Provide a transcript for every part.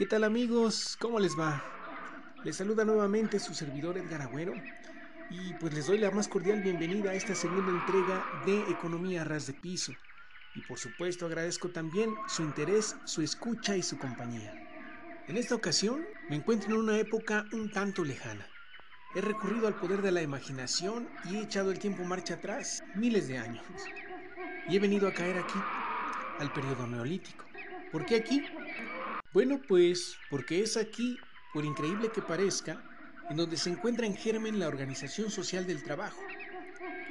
¿Qué tal amigos? ¿Cómo les va? Les saluda nuevamente su servidor Edgar Agüero y pues les doy la más cordial bienvenida a esta segunda entrega de Economía Ras de Piso. Y por supuesto agradezco también su interés, su escucha y su compañía. En esta ocasión me encuentro en una época un tanto lejana. He recurrido al poder de la imaginación y he echado el tiempo marcha atrás, miles de años. Y he venido a caer aquí, al periodo neolítico. ¿Por qué aquí? Bueno, pues porque es aquí, por increíble que parezca, en donde se encuentra en germen la organización social del trabajo.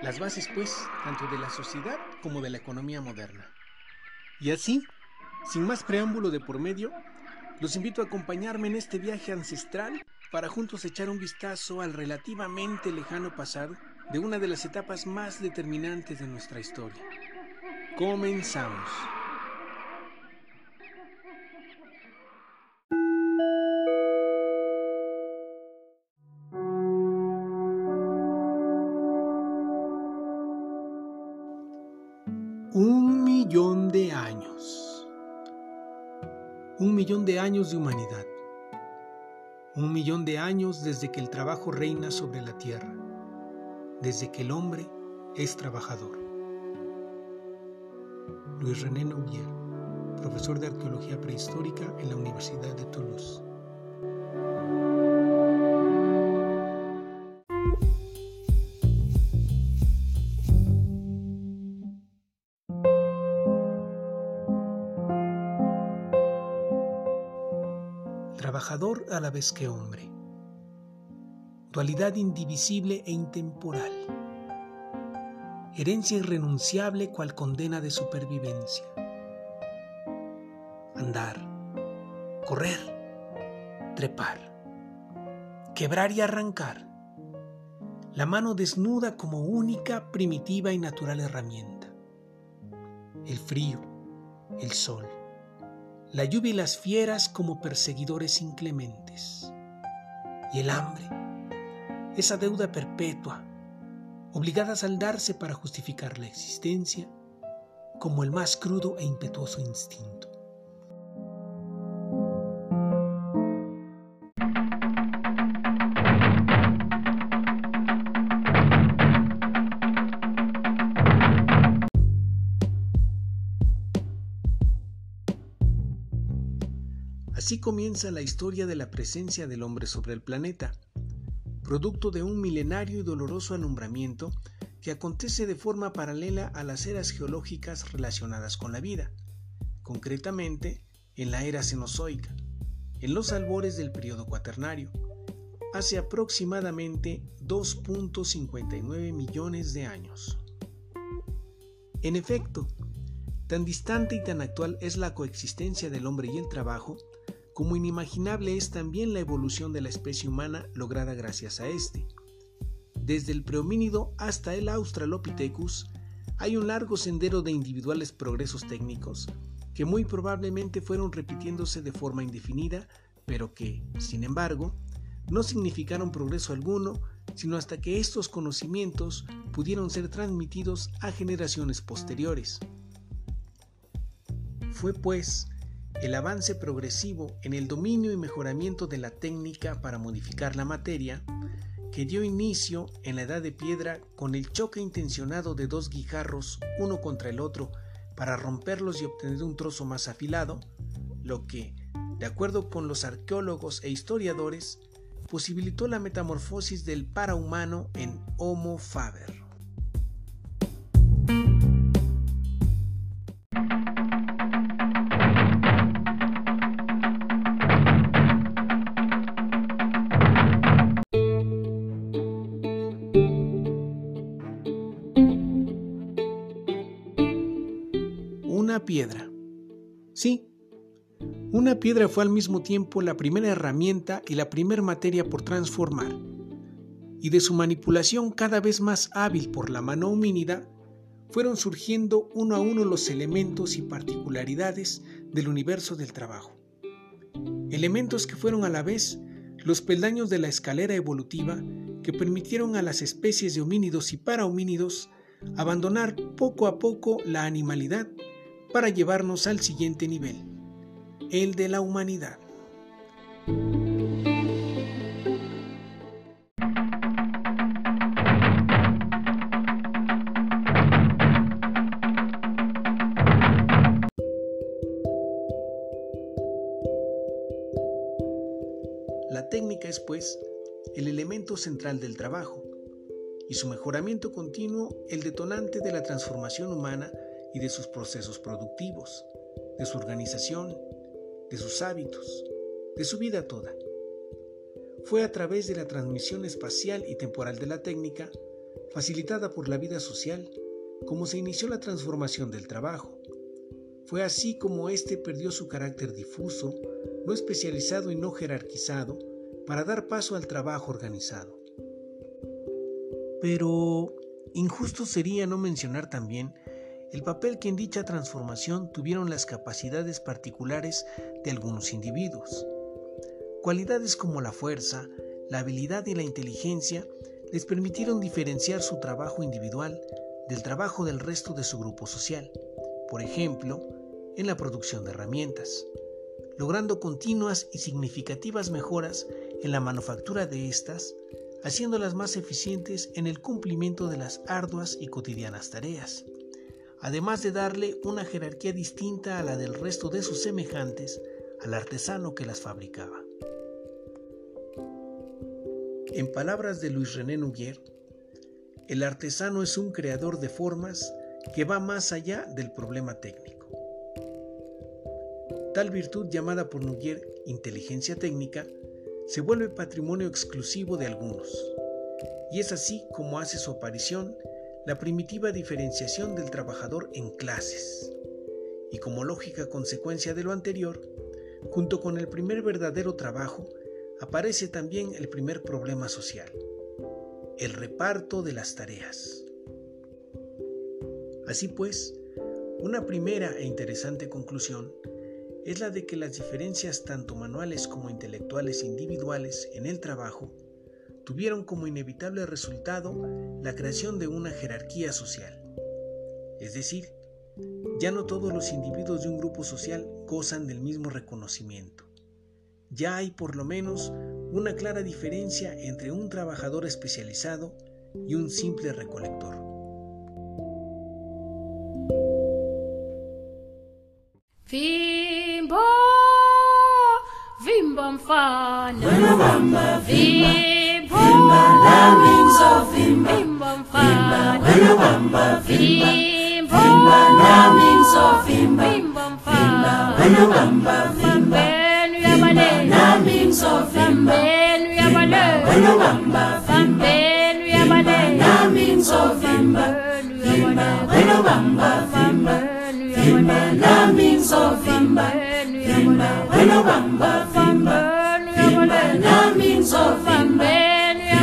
Las bases, pues, tanto de la sociedad como de la economía moderna. Y así, sin más preámbulo de por medio, los invito a acompañarme en este viaje ancestral para juntos echar un vistazo al relativamente lejano pasado de una de las etapas más determinantes de nuestra historia. Comenzamos. Un millón de años. Un millón de años de humanidad. Un millón de años desde que el trabajo reina sobre la tierra, desde que el hombre es trabajador. Luis René Nouvier, profesor de Arqueología Prehistórica en la Universidad de Toulouse. Que hombre. Dualidad indivisible e intemporal. Herencia irrenunciable cual condena de supervivencia. Andar, correr, trepar, quebrar y arrancar. La mano desnuda como única, primitiva y natural herramienta. El frío, el sol la lluvia y las fieras como perseguidores inclementes. Y el hambre, esa deuda perpetua, obligada a saldarse para justificar la existencia, como el más crudo e impetuoso instinto. Así comienza la historia de la presencia del hombre sobre el planeta, producto de un milenario y doloroso alumbramiento que acontece de forma paralela a las eras geológicas relacionadas con la vida, concretamente en la era cenozoica, en los albores del periodo cuaternario, hace aproximadamente 2.59 millones de años. En efecto, tan distante y tan actual es la coexistencia del hombre y el trabajo como inimaginable es también la evolución de la especie humana lograda gracias a este. Desde el prehomínido hasta el Australopithecus hay un largo sendero de individuales progresos técnicos que muy probablemente fueron repitiéndose de forma indefinida, pero que, sin embargo, no significaron progreso alguno, sino hasta que estos conocimientos pudieron ser transmitidos a generaciones posteriores. Fue pues el avance progresivo en el dominio y mejoramiento de la técnica para modificar la materia, que dio inicio en la Edad de Piedra con el choque intencionado de dos guijarros uno contra el otro para romperlos y obtener un trozo más afilado, lo que, de acuerdo con los arqueólogos e historiadores, posibilitó la metamorfosis del parahumano en Homo faber. Piedra. Sí, una piedra fue al mismo tiempo la primera herramienta y la primera materia por transformar, y de su manipulación cada vez más hábil por la mano homínida, fueron surgiendo uno a uno los elementos y particularidades del universo del trabajo. Elementos que fueron a la vez los peldaños de la escalera evolutiva que permitieron a las especies de homínidos y parahomínidos abandonar poco a poco la animalidad para llevarnos al siguiente nivel, el de la humanidad. La técnica es, pues, el elemento central del trabajo y su mejoramiento continuo el detonante de la transformación humana y de sus procesos productivos, de su organización, de sus hábitos, de su vida toda. Fue a través de la transmisión espacial y temporal de la técnica, facilitada por la vida social, como se inició la transformación del trabajo. Fue así como éste perdió su carácter difuso, no especializado y no jerarquizado, para dar paso al trabajo organizado. Pero injusto sería no mencionar también el papel que en dicha transformación tuvieron las capacidades particulares de algunos individuos. Cualidades como la fuerza, la habilidad y la inteligencia les permitieron diferenciar su trabajo individual del trabajo del resto de su grupo social, por ejemplo, en la producción de herramientas, logrando continuas y significativas mejoras en la manufactura de estas, haciéndolas más eficientes en el cumplimiento de las arduas y cotidianas tareas, además de darle una jerarquía distinta a la del resto de sus semejantes al artesano que las fabricaba. En palabras de Luis René Nuguier, el artesano es un creador de formas que va más allá del problema técnico. Tal virtud llamada por Nuguier inteligencia técnica se vuelve patrimonio exclusivo de algunos, y es así como hace su aparición la primitiva diferenciación del trabajador en clases. Y como lógica consecuencia de lo anterior, junto con el primer verdadero trabajo, aparece también el primer problema social, el reparto de las tareas. Así pues, una primera e interesante conclusión es la de que las diferencias tanto manuales como intelectuales individuales en el trabajo tuvieron como inevitable resultado la creación de una jerarquía social. Es decir, ya no todos los individuos de un grupo social gozan del mismo reconocimiento. Ya hay por lo menos una clara diferencia entre un trabajador especializado y un simple recolector. mfana vimba lawings of vimba vimba wanabamba vimba vimba lawings of vimba vimba wanabamba vimba vimba lawings of vimba vimba wanabamba vimba vimba lawings of vimba vimba wanabamba vimba vimba lawings of vimba vimba wanabamba vimba vimba lawings of vimba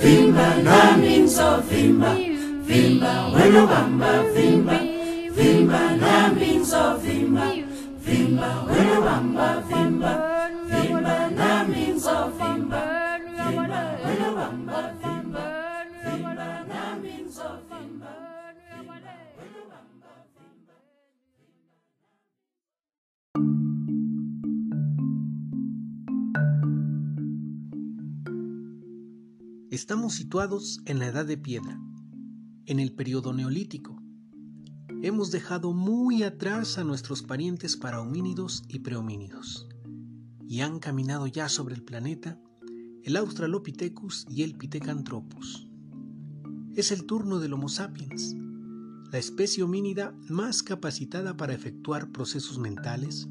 vimba nami ngizovimba vimba. Wena bamba vimba. Vimba nami ngizovimba vimba. Wena bamba vimba. Vimba nami ngizovimba Estamos situados en la Edad de Piedra, en el periodo neolítico. Hemos dejado muy atrás a nuestros parientes parahomínidos y prehomínidos, y han caminado ya sobre el planeta el Australopithecus y el Pithecanthropus. Es el turno del Homo sapiens, la especie homínida más capacitada para efectuar procesos mentales,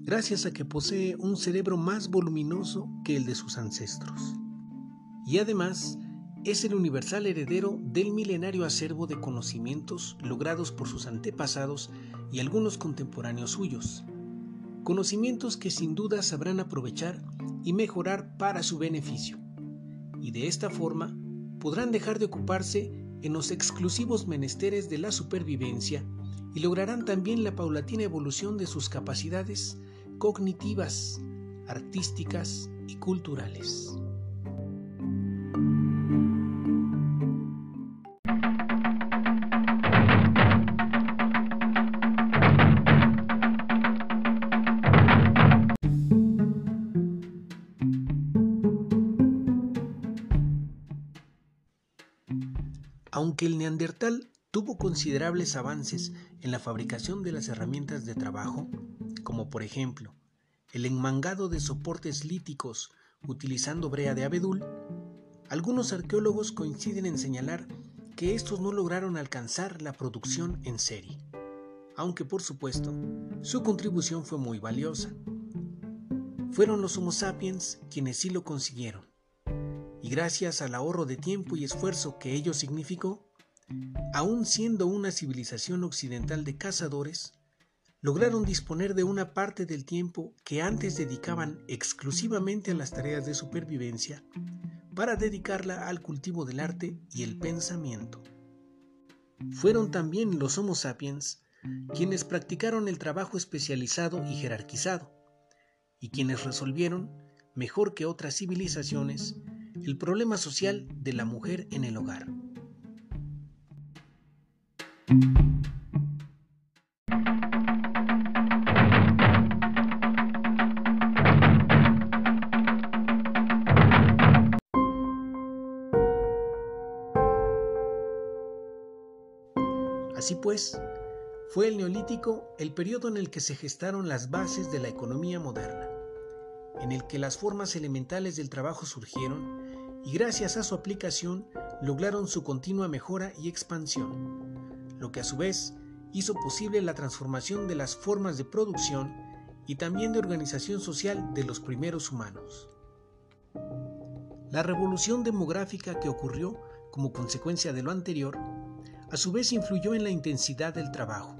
gracias a que posee un cerebro más voluminoso que el de sus ancestros y además es el universal heredero del milenario acervo de conocimientos logrados por sus antepasados y algunos contemporáneos suyos. Conocimientos que sin duda sabrán aprovechar y mejorar para su beneficio. Y de esta forma podrán dejar de ocuparse en los exclusivos menesteres de la supervivencia y lograrán también la paulatina evolución de sus capacidades cognitivas, artísticas y culturales. Neandertal tuvo considerables avances en la fabricación de las herramientas de trabajo, como por ejemplo el enmangado de soportes líticos utilizando brea de abedul, algunos arqueólogos coinciden en señalar que estos no lograron alcanzar la producción en serie, aunque por supuesto su contribución fue muy valiosa. Fueron los Homo sapiens quienes sí lo consiguieron, y gracias al ahorro de tiempo y esfuerzo que ello significó, aun siendo una civilización occidental de cazadores, lograron disponer de una parte del tiempo que antes dedicaban exclusivamente a las tareas de supervivencia para dedicarla al cultivo del arte y el pensamiento. Fueron también los Homo sapiens quienes practicaron el trabajo especializado y jerarquizado, y quienes resolvieron, mejor que otras civilizaciones, el problema social de la mujer en el hogar. Así pues, fue el neolítico el periodo en el que se gestaron las bases de la economía moderna, en el que las formas elementales del trabajo surgieron y gracias a su aplicación lograron su continua mejora y expansión, lo que a su vez hizo posible la transformación de las formas de producción y también de organización social de los primeros humanos. La revolución demográfica que ocurrió como consecuencia de lo anterior a su vez influyó en la intensidad del trabajo,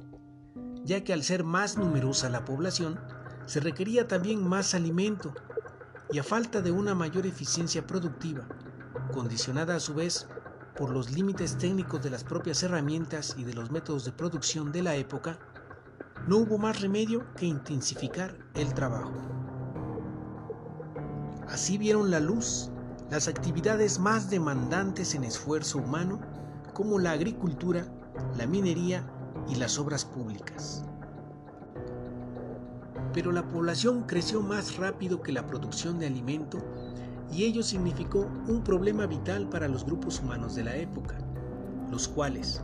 ya que al ser más numerosa la población, se requería también más alimento y a falta de una mayor eficiencia productiva, condicionada a su vez por los límites técnicos de las propias herramientas y de los métodos de producción de la época, no hubo más remedio que intensificar el trabajo. Así vieron la luz las actividades más demandantes en esfuerzo humano como la agricultura, la minería y las obras públicas. Pero la población creció más rápido que la producción de alimento y ello significó un problema vital para los grupos humanos de la época, los cuales,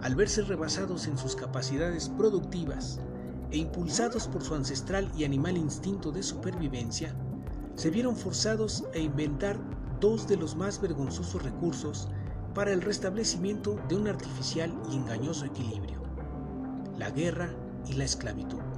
al verse rebasados en sus capacidades productivas e impulsados por su ancestral y animal instinto de supervivencia, se vieron forzados a inventar dos de los más vergonzosos recursos para el restablecimiento de un artificial y engañoso equilibrio, la guerra y la esclavitud.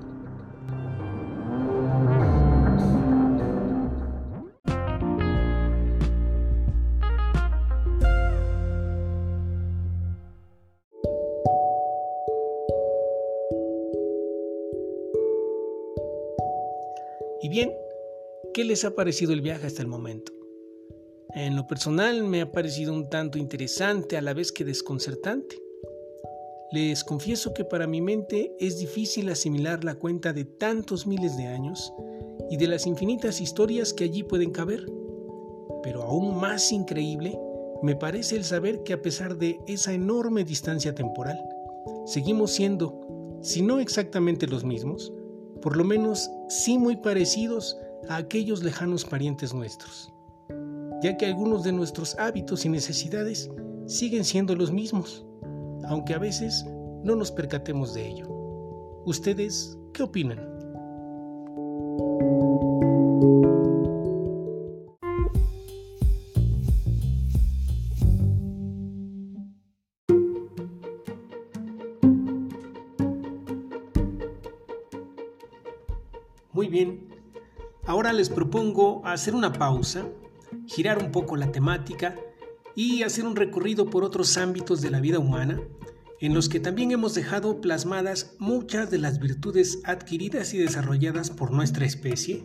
Y bien, ¿qué les ha parecido el viaje hasta el momento? En lo personal me ha parecido un tanto interesante a la vez que desconcertante. Les confieso que para mi mente es difícil asimilar la cuenta de tantos miles de años y de las infinitas historias que allí pueden caber. Pero aún más increíble me parece el saber que a pesar de esa enorme distancia temporal, seguimos siendo, si no exactamente los mismos, por lo menos sí muy parecidos a aquellos lejanos parientes nuestros ya que algunos de nuestros hábitos y necesidades siguen siendo los mismos, aunque a veces no nos percatemos de ello. ¿Ustedes qué opinan? Hacer una pausa girar un poco la temática y hacer un recorrido por otros ámbitos de la vida humana en los que también hemos dejado plasmadas muchas de las virtudes adquiridas y desarrolladas por nuestra especie.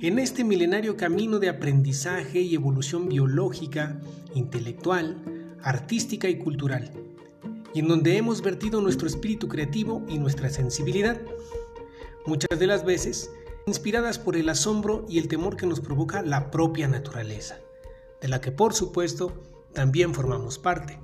En este milenario camino de aprendizaje y evolución biológica, intelectual, artística y cultural, y en donde hemos vertido nuestro espíritu creativo y nuestra sensibilidad, muchas de las veces inspiradas por el asombro y el temor que nos provoca la propia naturaleza, de la que por supuesto también formamos parte.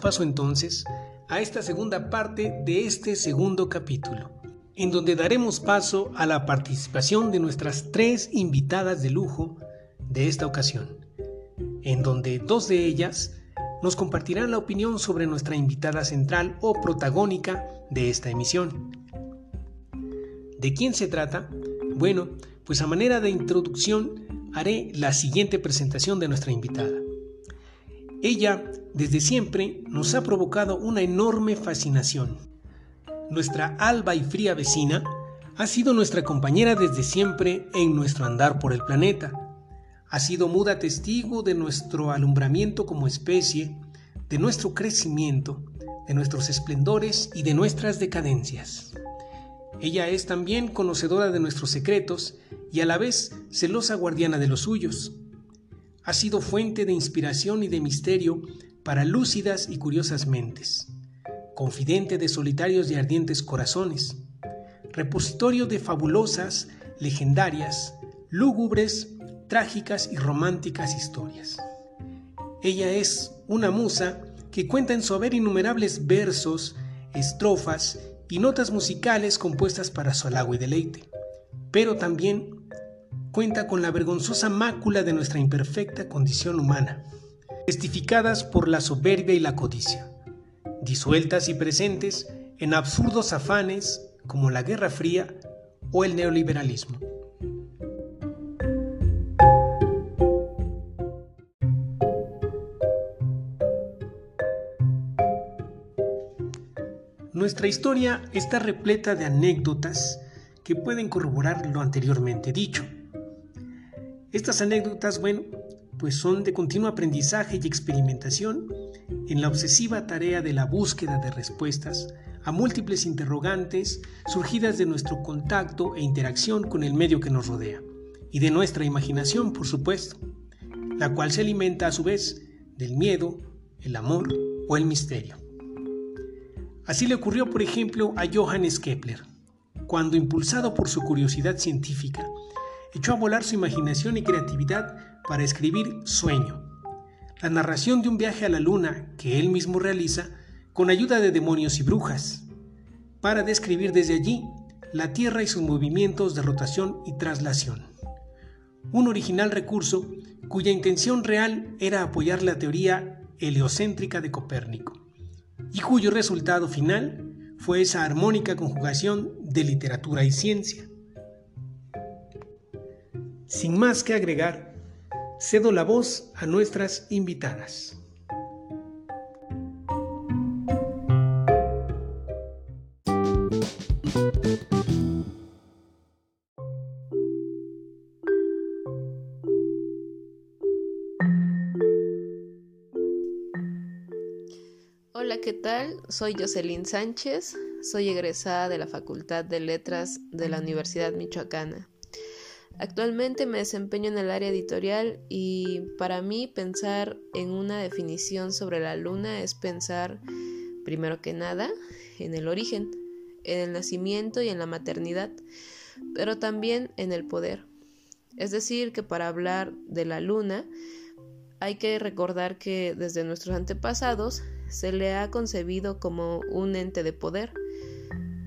Paso entonces a esta segunda parte de este segundo capítulo, en donde daremos paso a la participación de nuestras tres invitadas de lujo de esta ocasión, en donde dos de ellas nos compartirán la opinión sobre nuestra invitada central o protagónica de esta emisión. ¿De quién se trata? Bueno, pues a manera de introducción haré la siguiente presentación de nuestra invitada. Ella, desde siempre, nos ha provocado una enorme fascinación. Nuestra alba y fría vecina ha sido nuestra compañera desde siempre en nuestro andar por el planeta. Ha sido muda testigo de nuestro alumbramiento como especie, de nuestro crecimiento, de nuestros esplendores y de nuestras decadencias. Ella es también conocedora de nuestros secretos y a la vez celosa guardiana de los suyos ha sido fuente de inspiración y de misterio para lúcidas y curiosas mentes, confidente de solitarios y ardientes corazones, repositorio de fabulosas, legendarias, lúgubres, trágicas y románticas historias. Ella es una musa que cuenta en su haber innumerables versos, estrofas y notas musicales compuestas para su halago y deleite, pero también cuenta con la vergonzosa mácula de nuestra imperfecta condición humana, testificadas por la soberbia y la codicia, disueltas y presentes en absurdos afanes como la Guerra Fría o el neoliberalismo. Nuestra historia está repleta de anécdotas que pueden corroborar lo anteriormente dicho. Estas anécdotas, bueno, pues son de continuo aprendizaje y experimentación en la obsesiva tarea de la búsqueda de respuestas a múltiples interrogantes surgidas de nuestro contacto e interacción con el medio que nos rodea, y de nuestra imaginación, por supuesto, la cual se alimenta a su vez del miedo, el amor o el misterio. Así le ocurrió, por ejemplo, a Johannes Kepler, cuando impulsado por su curiosidad científica, echó a volar su imaginación y creatividad para escribir Sueño, la narración de un viaje a la luna que él mismo realiza con ayuda de demonios y brujas, para describir desde allí la Tierra y sus movimientos de rotación y traslación. Un original recurso cuya intención real era apoyar la teoría heliocéntrica de Copérnico, y cuyo resultado final fue esa armónica conjugación de literatura y ciencia. Sin más que agregar, cedo la voz a nuestras invitadas. Hola, ¿qué tal? Soy Jocelyn Sánchez, soy egresada de la Facultad de Letras de la Universidad Michoacana. Actualmente me desempeño en el área editorial y para mí pensar en una definición sobre la luna es pensar, primero que nada, en el origen, en el nacimiento y en la maternidad, pero también en el poder. Es decir, que para hablar de la luna hay que recordar que desde nuestros antepasados se le ha concebido como un ente de poder.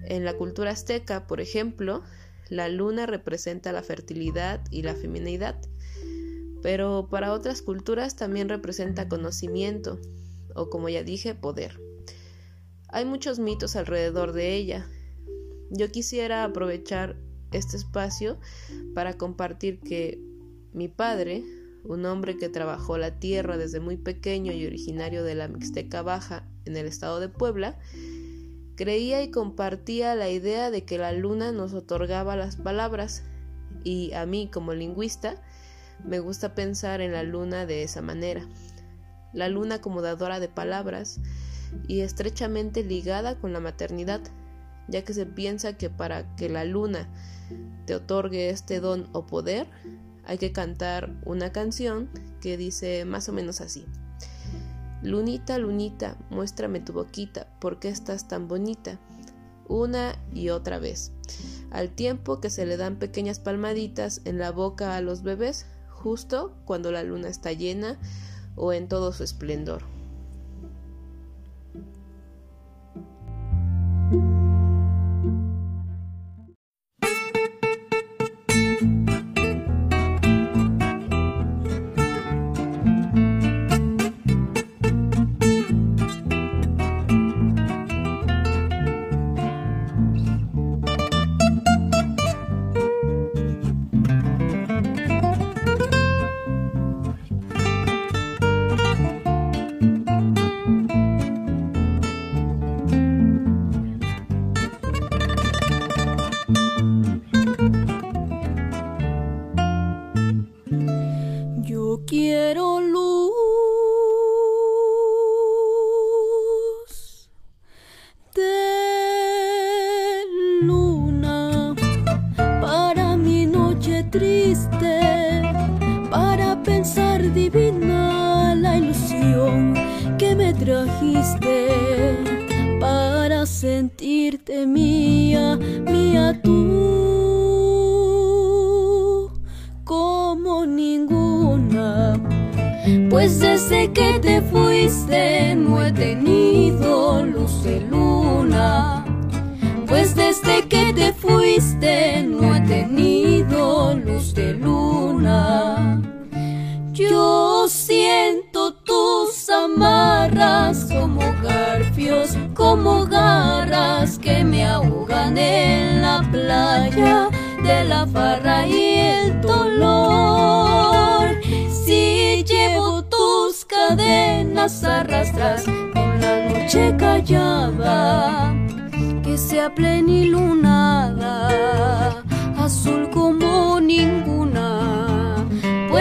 En la cultura azteca, por ejemplo, la luna representa la fertilidad y la feminidad, pero para otras culturas también representa conocimiento o como ya dije, poder. Hay muchos mitos alrededor de ella. Yo quisiera aprovechar este espacio para compartir que mi padre, un hombre que trabajó la tierra desde muy pequeño y originario de la Mixteca Baja en el estado de Puebla, Creía y compartía la idea de que la luna nos otorgaba las palabras y a mí como lingüista me gusta pensar en la luna de esa manera. La luna como dadora de palabras y estrechamente ligada con la maternidad, ya que se piensa que para que la luna te otorgue este don o poder, hay que cantar una canción que dice más o menos así. Lunita, lunita, muéstrame tu boquita, ¿por qué estás tan bonita? Una y otra vez, al tiempo que se le dan pequeñas palmaditas en la boca a los bebés, justo cuando la luna está llena o en todo su esplendor. Trajiste para sentirte mía, mía tú, como ninguna. Pues desde que te fuiste no he tenido luz de luna. Pues desde que te fuiste no he tenido luz de luna. Yo siento amarras como garfios, como garras que me ahogan en la playa de la farra y el dolor. Si llevo tus cadenas arrastras con la noche callada, que sea plenilunada, azul como ninguna,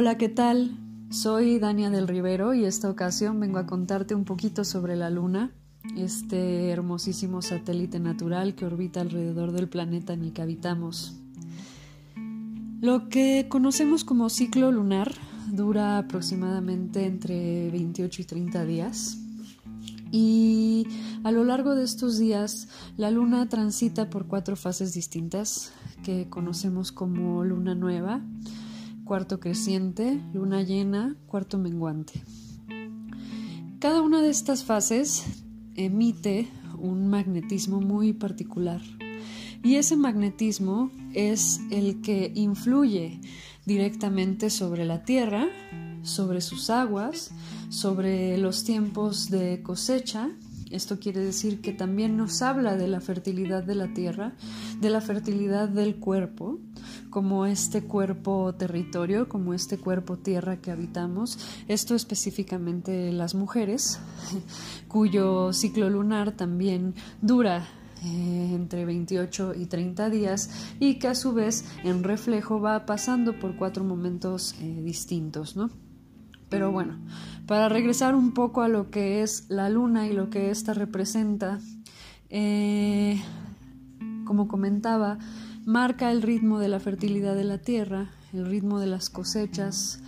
Hola, ¿qué tal? Soy Dania del Rivero y esta ocasión vengo a contarte un poquito sobre la Luna, este hermosísimo satélite natural que orbita alrededor del planeta en el que habitamos. Lo que conocemos como ciclo lunar dura aproximadamente entre 28 y 30 días. Y a lo largo de estos días, la luna transita por cuatro fases distintas que conocemos como luna nueva, cuarto creciente, luna llena, cuarto menguante. Cada una de estas fases emite un magnetismo muy particular. Y ese magnetismo es el que influye directamente sobre la Tierra, sobre sus aguas, sobre los tiempos de cosecha. Esto quiere decir que también nos habla de la fertilidad de la tierra, de la fertilidad del cuerpo, como este cuerpo territorio, como este cuerpo tierra que habitamos. Esto específicamente las mujeres, cuyo ciclo lunar también dura eh, entre 28 y 30 días y que a su vez en reflejo va pasando por cuatro momentos eh, distintos, ¿no? Pero bueno, para regresar un poco a lo que es la luna y lo que ésta representa, eh, como comentaba, marca el ritmo de la fertilidad de la tierra, el ritmo de las cosechas.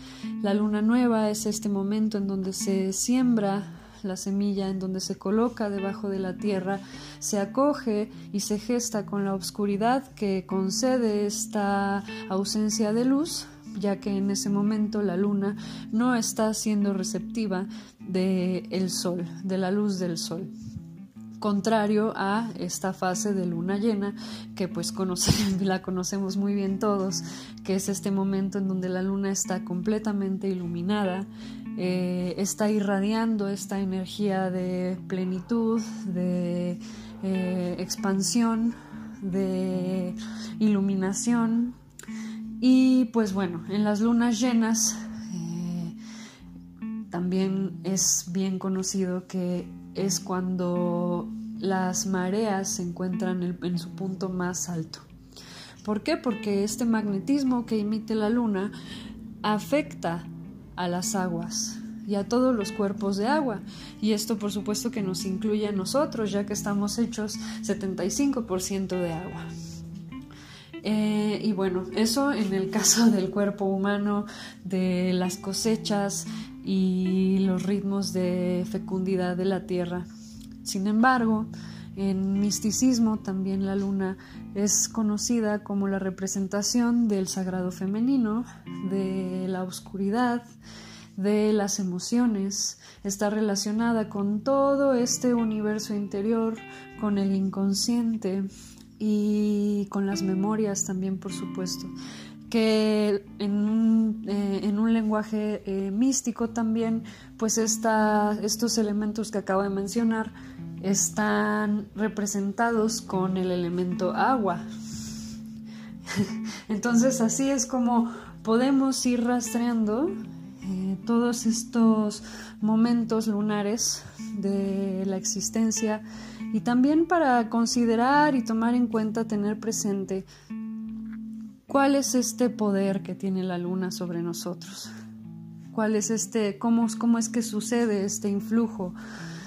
La luna nueva es este momento en donde se siembra la semilla, en donde se coloca debajo de la tierra, se acoge y se gesta con la oscuridad que concede esta ausencia de luz ya que en ese momento la luna no está siendo receptiva del el sol, de la luz del sol contrario a esta fase de luna llena que pues la conocemos muy bien todos, que es este momento en donde la luna está completamente iluminada, eh, está irradiando esta energía de plenitud, de eh, expansión, de iluminación, y pues bueno, en las lunas llenas, eh, también es bien conocido que es cuando las mareas se encuentran en su punto más alto. ¿Por qué? Porque este magnetismo que emite la luna afecta a las aguas y a todos los cuerpos de agua. Y esto por supuesto que nos incluye a nosotros, ya que estamos hechos 75% de agua. Eh, y bueno, eso en el caso del cuerpo humano, de las cosechas y los ritmos de fecundidad de la tierra. Sin embargo, en misticismo también la luna es conocida como la representación del sagrado femenino, de la oscuridad, de las emociones, está relacionada con todo este universo interior, con el inconsciente y con las memorias también, por supuesto que en un, eh, lenguaje eh, místico también, pues estos elementos que acabo de mencionar están representados con el elemento agua. Entonces así es como podemos ir rastreando eh, todos estos momentos lunares de la existencia y también para considerar y tomar en cuenta, tener presente cuál es este poder que tiene la luna sobre nosotros, cuál es este, cómo, cómo es que sucede este influjo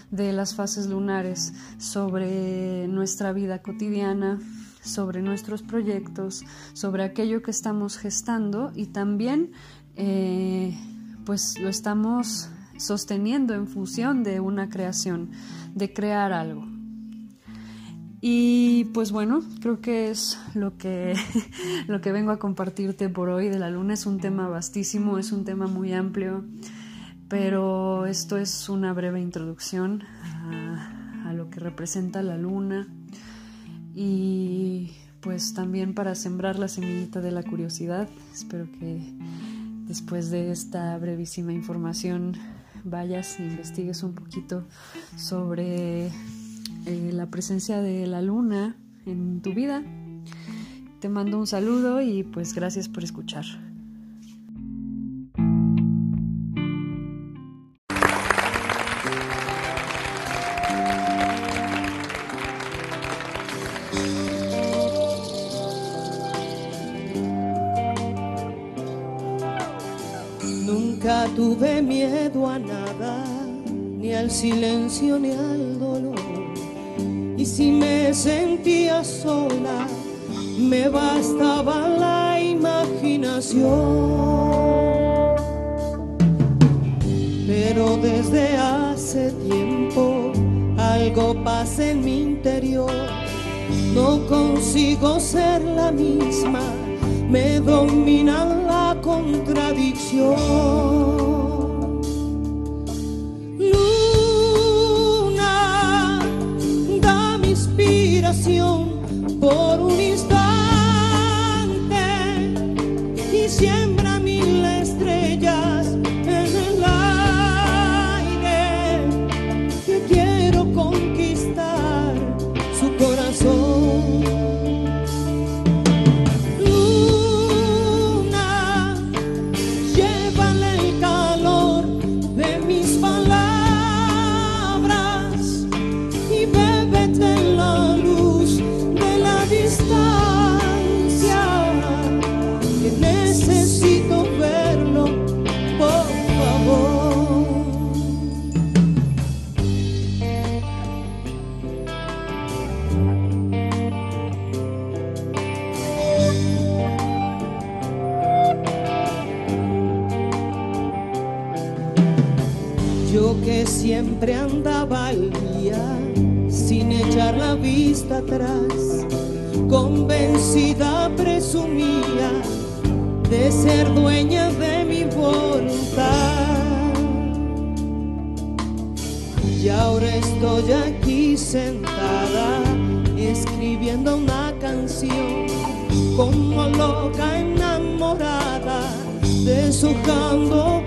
de las fases lunares sobre nuestra vida cotidiana, sobre nuestros proyectos, sobre aquello que estamos gestando y también eh, pues lo estamos sosteniendo en función de una creación, de crear algo. Y pues bueno, creo que es lo que, lo que vengo a compartirte por hoy de la luna. Es un tema vastísimo, es un tema muy amplio, pero esto es una breve introducción a, a lo que representa la luna y pues también para sembrar la semillita de la curiosidad. Espero que después de esta brevísima información vayas e investigues un poquito sobre eh, la presencia de la luna en tu vida. Te mando un saludo y pues gracias por escuchar. Nunca tuve miedo a nada, ni al silencio ni al dolor. Y si me sentía sola, me bastaba la imaginación. Pero desde hace tiempo algo pasa en mi interior. No consigo ser la misma, me domina la contradicción. Por un instante siempre andaba al día sin echar la vista atrás convencida presumía de ser dueña de mi voluntad. Y ahora estoy aquí sentada escribiendo una canción como loca enamorada, deshojando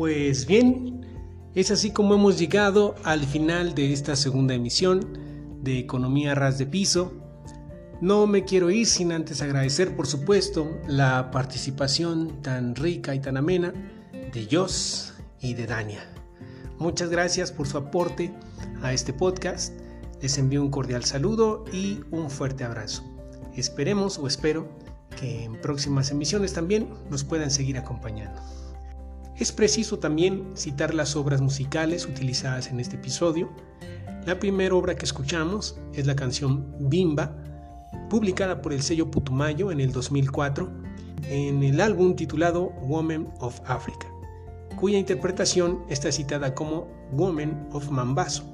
Pues bien, es así como hemos llegado al final de esta segunda emisión de Economía Ras de Piso. No me quiero ir sin antes agradecer, por supuesto, la participación tan rica y tan amena de Jos y de Dania. Muchas gracias por su aporte a este podcast. Les envío un cordial saludo y un fuerte abrazo. Esperemos o espero que en próximas emisiones también nos puedan seguir acompañando. Es preciso también citar las obras musicales utilizadas en este episodio. La primera obra que escuchamos es la canción Bimba, publicada por el sello Putumayo en el 2004 en el álbum titulado Woman of Africa, cuya interpretación está citada como Woman of Mambazo.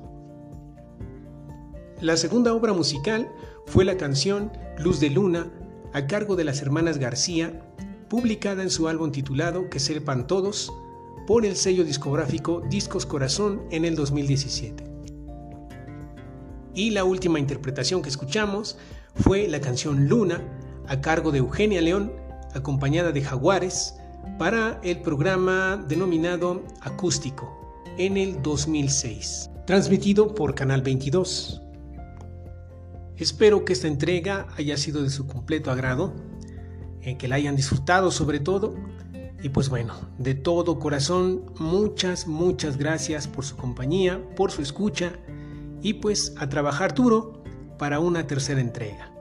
La segunda obra musical fue la canción Luz de Luna a cargo de las hermanas García, publicada en su álbum titulado Que sepan todos por el sello discográfico Discos Corazón en el 2017. Y la última interpretación que escuchamos fue la canción Luna a cargo de Eugenia León, acompañada de Jaguares, para el programa denominado Acústico en el 2006, transmitido por Canal 22. Espero que esta entrega haya sido de su completo agrado, eh, que la hayan disfrutado sobre todo. Y pues bueno, de todo corazón, muchas, muchas gracias por su compañía, por su escucha y pues a trabajar duro para una tercera entrega.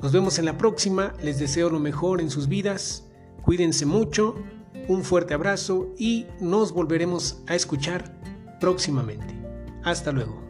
Nos vemos en la próxima, les deseo lo mejor en sus vidas, cuídense mucho, un fuerte abrazo y nos volveremos a escuchar próximamente. Hasta luego.